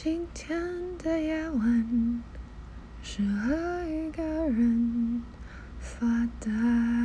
今天的夜晚适合一个人发呆。